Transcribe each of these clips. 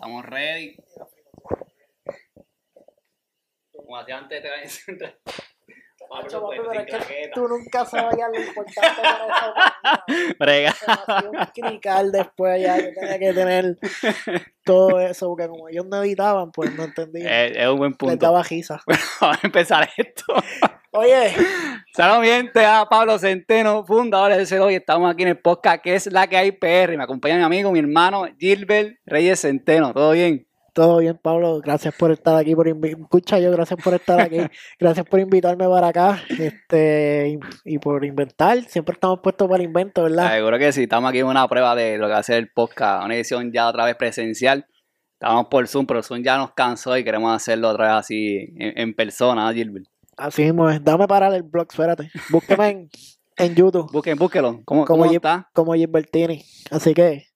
Estamos ready. Como hacía antes de entrar. Papi, pero es que tú nunca sabías lo importante para esa página. Brega. Un crical después ya, yo tenía que tener todo eso, porque como ellos no editaban, pues no entendía. Es, es un buen Les punto. daba risa. Vamos a empezar esto. Oye, Saludos, mi gente, a Pablo Centeno, fundador de CEDO, y estamos aquí en el podcast que es la que hay PR. Me acompaña mi amigo, mi hermano Gilbert Reyes Centeno. ¿Todo bien? todo bien, Pablo. Gracias por estar aquí, por escucha yo, gracias por estar aquí, gracias por invitarme para acá, este, y, y por inventar. Siempre estamos puestos para el invento, ¿verdad? Seguro que sí. Estamos aquí en una prueba de lo que va a ser el podcast, una edición ya otra vez presencial. Estábamos por Zoom, pero Zoom ya nos cansó y queremos hacerlo otra vez así en, en persona, ¿no, Gilbert? Así mismo es. Dame parar el blog, espérate. Búsqueme en, en YouTube Busquen, búsquelo. ¿Cómo, Como cómo está? como Gilbertini. Así que,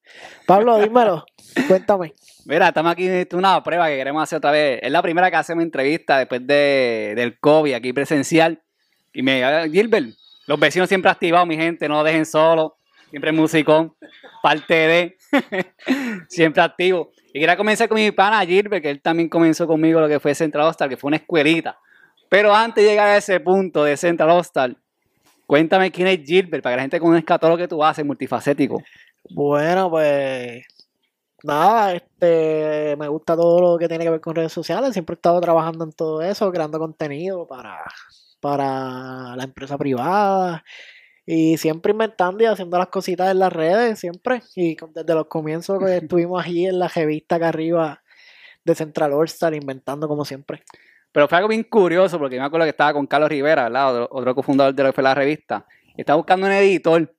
Pablo, dímelo, cuéntame. Mira, estamos aquí en una prueba que queremos hacer otra vez. Es la primera que hacemos entrevista después de, del COVID aquí presencial. Y me Gilbert, los vecinos siempre activados, mi gente, no lo dejen solo. Siempre musicón, parte de, siempre activo. Y quería comenzar con mi pana Gilbert, que él también comenzó conmigo lo que fue Central Hostal, que fue una escuelita. Pero antes de llegar a ese punto de Central Hostal, cuéntame quién es Gilbert, para que la gente conozca todo lo que tú haces, multifacético. Bueno, pues nada, este me gusta todo lo que tiene que ver con redes sociales. Siempre he estado trabajando en todo eso, creando contenido para, para la empresa privada. Y siempre inventando y haciendo las cositas en las redes, siempre. Y desde los comienzos que estuvimos allí en la revista acá arriba de Central All Star, inventando como siempre. Pero fue algo bien curioso porque me acuerdo que estaba con Carlos Rivera, ¿verdad? Otro, otro cofundador de lo que fue la revista. Estaba buscando un editor.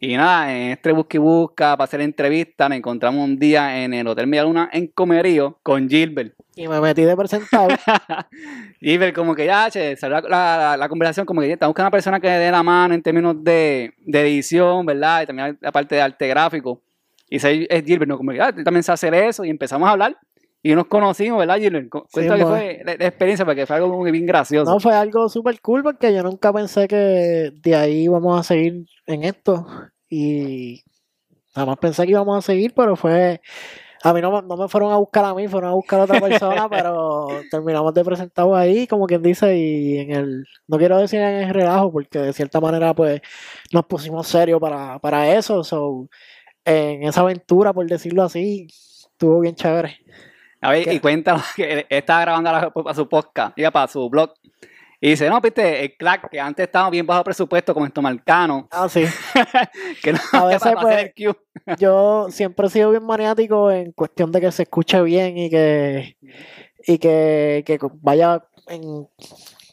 Y nada, en este busca y busca para hacer entrevista, nos encontramos un día en el Hotel Media Luna en Comerío con Gilbert. Y me metí de presentado. Gilbert como que ya, che, salió la, la- la conversación como que ya, está buscando una persona que le dé la mano en términos de, de edición, ¿verdad? Y también la parte de arte gráfico. Y ese es Gilbert, ¿no? Como que, ah, también sabes hacer eso. Y empezamos a hablar. Y nos conocimos, ¿verdad, Gilbert? Cu- Sí, Cuéntame qué pues. fue la, la experiencia, porque fue algo que bien gracioso. No, fue algo súper cool porque yo nunca pensé que de ahí íbamos a seguir en esto. Y jamás pensé que íbamos a seguir, pero fue. A mí no, me- no me fueron a buscar a mí, fueron a buscar a otra persona, pero terminamos de presentados ahí, como quien dice, y en el. No quiero decir en el relajo, porque de cierta manera, pues, nos pusimos serios para, para eso. So, en esa aventura, por decirlo así, estuvo bien chévere. A ver, ¿Qué? y cuéntanos que estaba grabando la- para su podcast, iba para su blog. Y dice, no, viste, el clack, que antes estábamos bien bajo presupuesto como esto marcano, Ah, sí. que no A que veces, para, para hacer pues, el cue. yo siempre he sido bien maniático en cuestión de que se escuche bien y que y que, que vaya en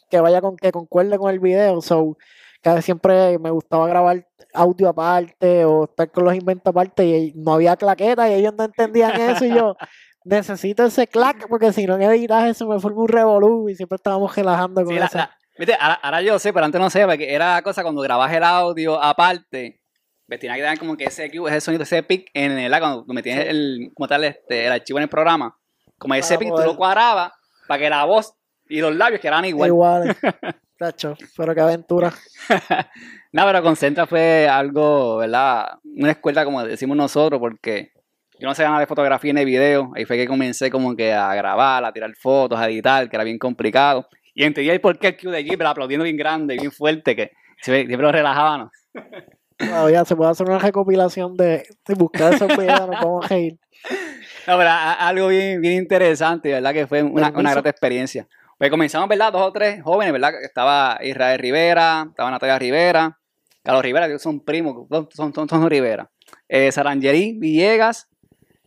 que vaya con que concuerde con el video so cada vez siempre me gustaba grabar audio aparte o estar con los inventos aparte y no había claqueta y ellos no entendían eso y yo necesito ese clack porque si no en editaje se me forma un revolú y siempre estábamos relajando con Sí, eso la- viste, ahora, ahora yo sé, pero antes no sé, porque era la cosa cuando grabas el audio aparte, ves, tenía que dar como que ese cue, ese sonido, ese pic en el, cuando metías el, como tal, este, el archivo en el programa, como ese pic tú lo cuadrabas para que la voz y los labios quedaran igual. igual Tacho, pero qué aventura. No, pero Concentra fue algo, ¿verdad? Una escuela, como decimos nosotros, porque yo no sé nada de fotografía ni de video. Ahí fue que comencé como que a grabar, a tirar fotos, a editar, que era bien complicado. Y entendí el por qué el Q de Gilbert aplaudiendo bien grande, bien fuerte, que siempre lo relajábamos. todavía se puede hacer una recopilación de, de buscar esos videos nos vamos a No, pero a- a- algo bien, bien interesante, ¿verdad? Que fue una, una grata experiencia. Pues comenzamos, ¿verdad? Dos o tres jóvenes, ¿verdad? Estaba Israel Rivera, estaba Natalia Rivera, Carlos Rivera, que son primos, son, son, son Rivera. Eh, Sarangeri Villegas,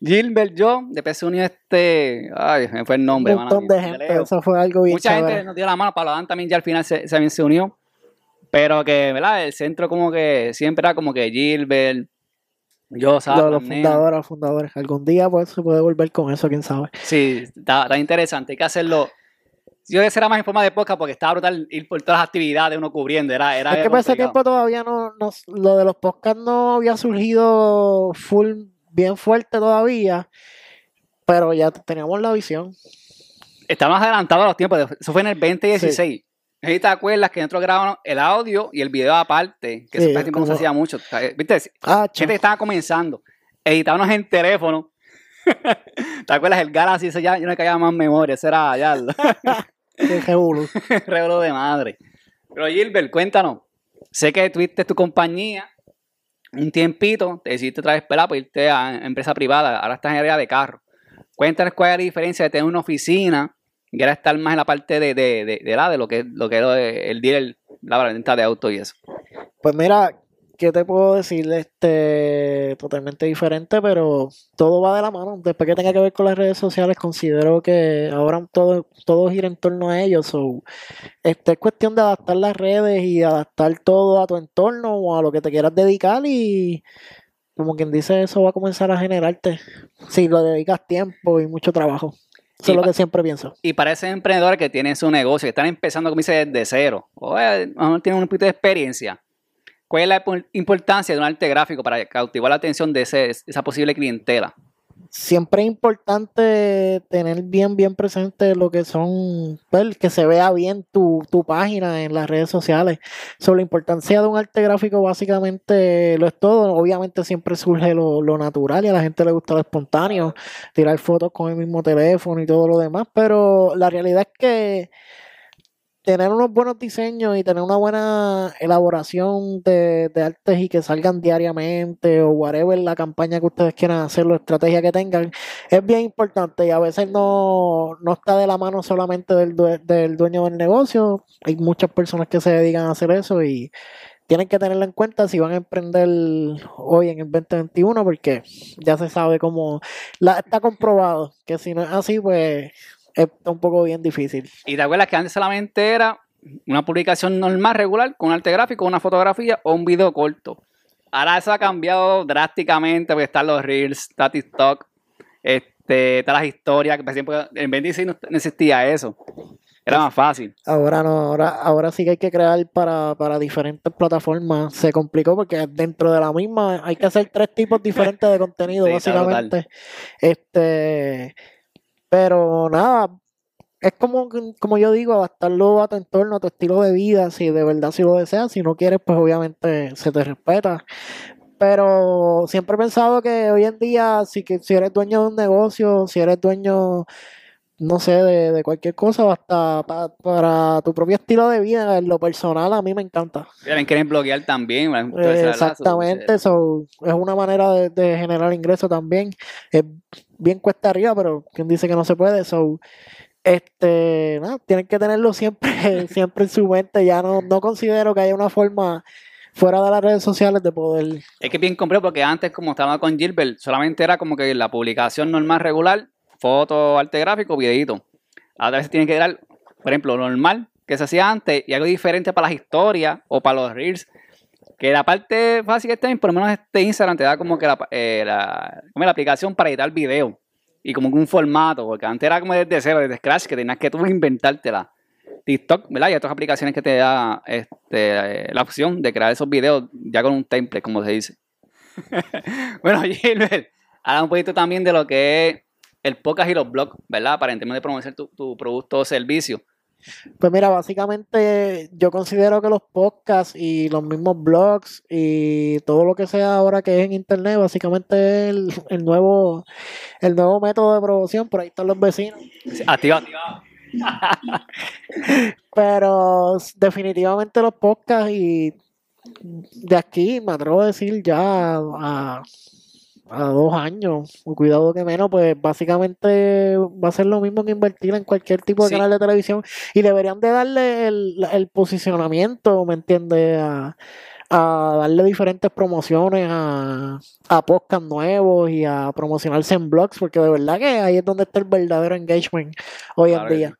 Gilbert, yo, después se unió este, ay, me fue el nombre, un montón de Leo. gente, eso fue algo bien Mucha chévere. gente nos dio la mano, Pablo Adán también ya al final se, también se unió. Pero que, ¿verdad? El centro como que siempre era como que Gilbert, yo, ¿sabes? los fundadores, los fundadores. Algún día pues se puede volver con eso, quién sabe. Sí, está, está interesante. Hay que hacerlo. Yo creo que será más en forma de podcast porque estaba brutal ir por todas las actividades uno cubriendo. Era, era es que por ese tiempo todavía no, no, lo de los podcasts no había surgido full, bien fuerte todavía, pero ya teníamos la visión. Estamos adelantados a los tiempos. Eso fue en el 2016. No sé si te acuerdas que nosotros grabamos el audio y el video aparte, que Sí, eso casi no se como- hacía mucho. ¿Viste? Ah, Gente que estaba comenzando. Editábamos en teléfono. ¿Te acuerdas? El Galaxy, ese ya yo no caía más memoria, ese era ya revolú. rebro de madre. Pero Gilbert, cuéntanos. Sé que tuviste tu compañía un tiempito, te decidiste otra vez para irte a empresa privada, ahora estás en área de carro. Cuéntanos cuál es la diferencia de tener una oficina y ahora estar más en la parte de, de, de, de la, de lo que, lo que es el dealer, la venta de auto y eso. Pues mira, ¿qué te puedo decir? Este, totalmente diferente, pero todo va de la mano. Después que tenga que ver con las redes sociales, considero que ahora todo, todo gira en torno a ellos. So, este, es cuestión de adaptar las redes y adaptar todo a tu entorno o a lo que te quieras dedicar y como quien dice, eso va a comenzar a generarte si lo dedicas tiempo y mucho trabajo. Eso es lo que siempre pienso. Y para ese emprendedor que tiene su negocio, que están empezando, como dice, desde cero, o eh, a lo mejor tienen un poquito de experiencia, ¿cuál es la impo- importancia de un arte gráfico para cautivar la atención de esa posible clientela? siempre es importante tener bien, bien presente lo que son, pues, que se vea bien tu, tu página en las redes sociales. Sobre la importancia de un arte gráfico, básicamente lo es todo. Obviamente siempre surge lo, lo natural y a la gente le gusta lo espontáneo, tirar fotos con el mismo teléfono y todo lo demás, pero la realidad es que tener unos buenos diseños y tener una buena elaboración de, de artes y que salgan diariamente o whatever la campaña que ustedes quieran hacer, la estrategia que tengan, es bien importante y a veces no, no está de la mano solamente del, del dueño del negocio. Hay muchas personas que se dedican a hacer eso y tienen que tenerlo en cuenta si van a emprender hoy en el 2021 porque ya se sabe cómo la, está comprobado que si no es así pues es un poco bien difícil. Y te acuerdas que antes solamente era una publicación normal, regular, con un arte gráfico, una fotografía o un video corto. Ahora eso ha cambiado drásticamente, porque están los Reels, está TikTok, este, están las historias, que ejemplo, en 26 no no existía eso. Era más fácil. Ahora no, ahora, ahora sí que hay que crear para, para diferentes plataformas. Se complicó porque dentro de la misma hay que hacer tres tipos diferentes de contenido, Sí, está básicamente. Este, pero nada, es como, como yo digo, adaptarlo a tu entorno, a tu estilo de vida, si de verdad si lo deseas. Si no quieres, pues obviamente se te respeta. Pero siempre he pensado que hoy en día, si, que, si eres dueño de un negocio, si eres dueño no sé, de, de cualquier cosa, hasta pa- para tu propio estilo de vida, en lo personal, a mí me encanta. También quieren bloquear también. Eh. Eso, exactamente, so, es una manera de, de generar ingresos también. Es bien cuesta arriba, pero quien dice que no se puede, so, este, nada, tienen que tenerlo siempre, siempre en su mente. Ya no, no considero que haya una forma fuera de las redes sociales de poder Es que es bien complejo porque antes, como estaba con Gilbert, solamente era como que la publicación normal, regular, foto, arte gráfico, videito. A veces tienen que dar, por ejemplo, lo normal que se hacía antes y algo diferente para las historias o para los reels. Que la parte fácil que por lo menos este Instagram te da como que la, eh, la, aplicación para editar video y como que un formato, porque antes era como desde cero, desde scratch, que tenías que tú inventártela. TikTok, ¿verdad? Y otras aplicaciones que te da este, la opción de crear esos videos ya con un template, como se dice. bueno, Gilbert, habla un poquito también de lo que es el podcast y los blogs, ¿verdad? Para en términos de promover tu, tu producto o servicio. Pues mira, básicamente yo considero que los podcasts y los mismos blogs y todo lo que sea ahora que es en internet, básicamente es el, el nuevo, el nuevo método de promoción. Por ahí están los vecinos. Activa. Pero definitivamente los podcasts y de aquí me atrevo a decir ya a, a dos años, cuidado que menos, pues básicamente va a ser lo mismo que invertir en cualquier tipo de Sí. canal de televisión y deberían de darle el, el posicionamiento, ¿me entiendes? A, a darle diferentes promociones a, a podcasts nuevos y a promocionarse en blogs, porque de verdad que ahí es donde está el verdadero engagement hoy Claro en que día.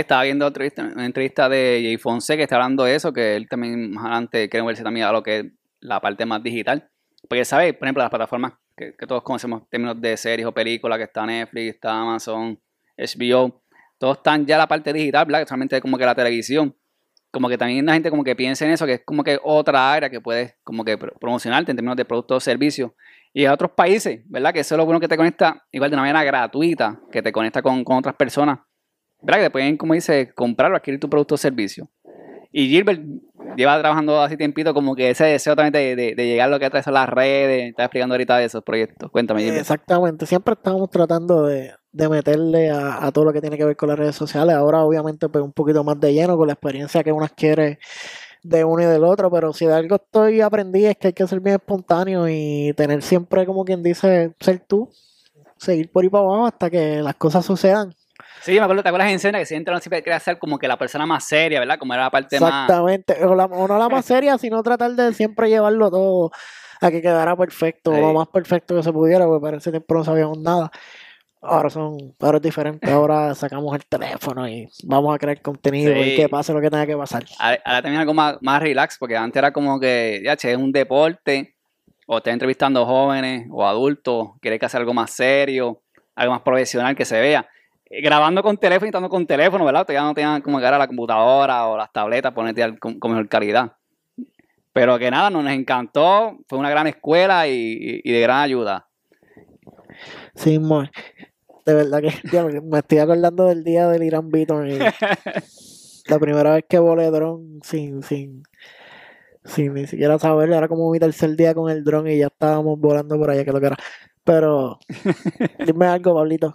estaba viendo otra entrevista, una entrevista de Jay Fonse que está hablando de eso, que él también más adelante quiere verse también a lo que es la parte más digital. Porque, ¿sabes? Por ejemplo, las plataformas que, todos conocemos en términos de series o películas, que está Netflix, está Amazon, HBO, todos están ya la parte digital, ¿verdad? Que solamente como que la televisión. Como que también la gente como que piensa en eso, que es como que otra área que puedes como que pro- promocionarte en términos de productos o servicios. Y a otros países, ¿verdad? Que eso es lo bueno que te conecta, igual de una manera gratuita, que te conecta con, con otras personas ¿verdad? Que te pueden, como dice, comprar o adquirir tu producto o servicio. Y Gilbert, lleva trabajando así tiempito, como que ese deseo también de, de, de llegar a lo que atrae son las redes, estás explicando ahorita de esos proyectos. Cuéntame, Gilbert. Exactamente, siempre estamos tratando de, de meterle a, a todo lo que tiene que ver con las redes sociales. Ahora, obviamente, pues un poquito más de lleno con la experiencia que uno adquiere de uno y del otro, pero si de algo estoy aprendí es que hay que ser bien espontáneo y tener siempre, como quien dice, ser tú, seguir por ahí para abajo hasta que las cosas sucedan. Sí, me acuerdo, ¿te acuerdas en escena que siempre uno siempre quería ser como que la persona más seria, ¿verdad? Como era la parte más... Exactamente, o, no la más seria, sino tratar de siempre llevarlo todo a que quedara perfecto, Sí. lo más perfecto que se pudiera, porque para ese tiempo no sabíamos nada. Ahora son, ahora es diferente, ahora sacamos el teléfono y vamos a crear contenido Sí. y que pase lo que tenga que pasar. Ahora ahora también algo más, más relax, porque antes era como que, ya, che, es un deporte, o estás entrevistando jóvenes o adultos, quieres que hacer algo más serio, algo más profesional que se vea. Eh, Grabando con teléfono y estando con teléfono, ¿verdad? Todavía no tenían como que ahora la computadora o las tabletas, ponerte con, con mejor calidad. Pero que nada, nos encantó, fue una gran escuela y, y- y de gran ayuda. Sí, mo- de verdad que me- me estoy acordando del día del Irán Beaton y la primera vez que volé dron sin, sin, sin ni siquiera saberlo, era como mi tercer día con el dron y ya estábamos volando por allá, que lo que era. Pero, dime algo, Pablito.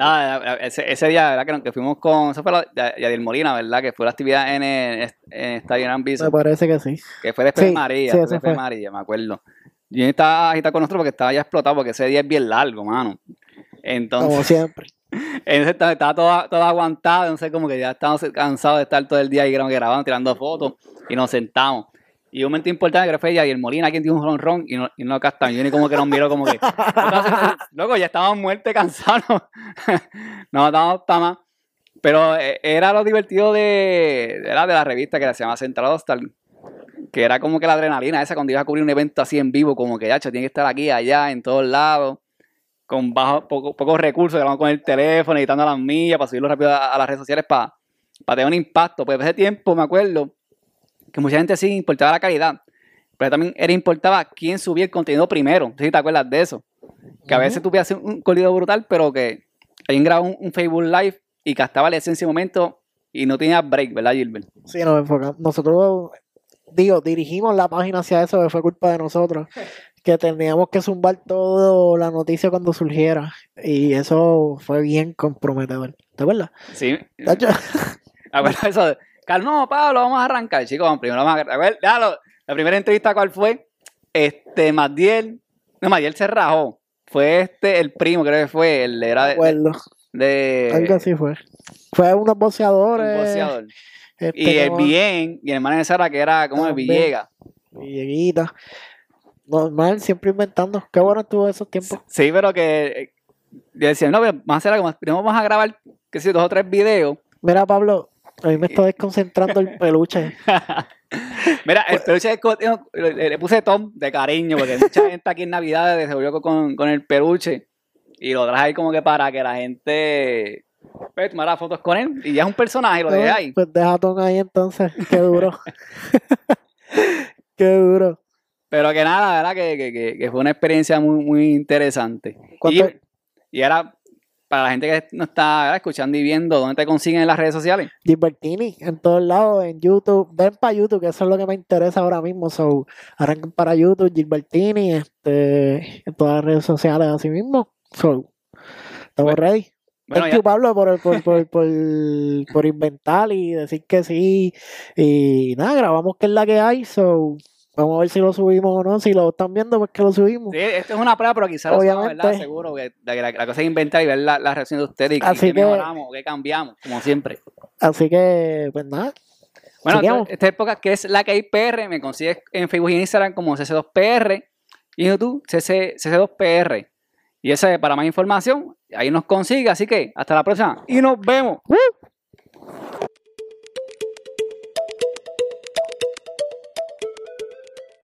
Ah, ese, ese día, ¿verdad? Que, que fuimos con, eso fue la, de Yadiel Molina, ¿verdad? Que fue la actividad en, el, en Estadio Gran Me parece que sí. Que fue después Sí, de María, sí, fue después de fue. María, me acuerdo. Yo estaba agitado con nosotros porque estaba ya explotado porque ese día es bien largo, mano. Como Entonces, siempre. entonces estaba, estaba todo, todo aguantado, no sé, como que ya estábamos cansados de estar todo el día ahí grabando, tirando fotos y nos sentamos. Y un momento importante que fue ella y el Molina, quien dio un ron y no, y no captan. Yo ni como que nos miró como que. Loco, ya estábamos muertos, cansados. no, estábamos más. Pero eh, era lo divertido de, era de la revista que se llama Central Hostal. Que era como que la adrenalina esa cuando ibas a cubrir un evento así en vivo, como que ya, tiene que estar aquí, allá, en todos lados, con bajo, poco- pocos recursos, grabando con el teléfono, editando las millas para subirlo rápido a, a las redes sociales para, para tener un impacto. Pues ese tiempo me acuerdo que mucha gente sí importaba la calidad, pero también era importaba quién subía el contenido primero. Si te acuerdas de eso. Que a veces tú podías hacer un contenido brutal, pero que alguien grababa un, un Facebook Live y gastaba la esencia en ese momento y no tenía break, ¿verdad, Gilbert? Sí, nos enfocamos. Nosotros, digo, dirigimos la página hacia eso, que fue culpa de nosotros. Que teníamos que zumbar todo la noticia cuando surgiera. Y eso fue bien comprometedor. ¿Te acuerdas? Sí. ¿Te acuerdas de eso? De, no, Pablo, vamos a arrancar, chicos. Primero vamos a, a ver, lo- la primera entrevista, ¿cuál fue? Este, Madiel. No, Madiel se rajó. Fue este, el primo, creo que fue. El era de. de- Algo así fue. Fue unos un boxeadores. boxeador. este, Y el bien, y el hermano de Sara, que era como También. Villegas. Villeguita. Normal, siempre inventando. Qué bueno estuvo esos tiempos. Sí, pero que. eh, Yo decía, no, pero más. Primero vamos a grabar, que sé, dos o tres videos. Mira, Pablo, a mí me está desconcentrando el peluche. Mira, el peluche co- le, puse Tom de cariño, porque mucha gente aquí en Navidad se volvió con, con el peluche y lo traje ahí como que para que la gente pues, tomara fotos con él y ya es un personaje, lo dejé ahí. Pues deja a Tom ahí entonces. Qué duro. Qué duro. Pero que nada, la verdad que, que- que- que fue una experiencia muy, muy interesante. Y, ¿Cuánto- y ahora, para la gente que no está ¿verdad? escuchando y viendo, ¿dónde te consiguen en las redes sociales? Gilbertini en todos lados, en YouTube. Ven para YouTube, que eso es lo que me interesa ahora mismo. So, arranquen para YouTube, Gilbertini, este, en todas las redes sociales así mismo. So, estamos Bueno, ready. Bueno, Thank ya, you, Pablo, por, por, por, por inventar y decir que sí. Y nada, grabamos que es la que hay. So, vamos a ver si lo subimos o no. Si lo están viendo, pues que lo subimos. sí, esto es una prueba, pero quizás lo sabemos, ¿verdad? Obviamente. Seguro que, que la, la cosa es inventar y ver la, la reacción de ustedes y, Así que- mejoramos, o qué cambiamos, como siempre. Así que, pues nada. Bueno, esta época que es la que hay PR, me consigues en Facebook y en Instagram como CC2PR y en YouTube CC, CC2PR. Y ese para más información, ahí nos consigue. Así que hasta la próxima y nos vemos.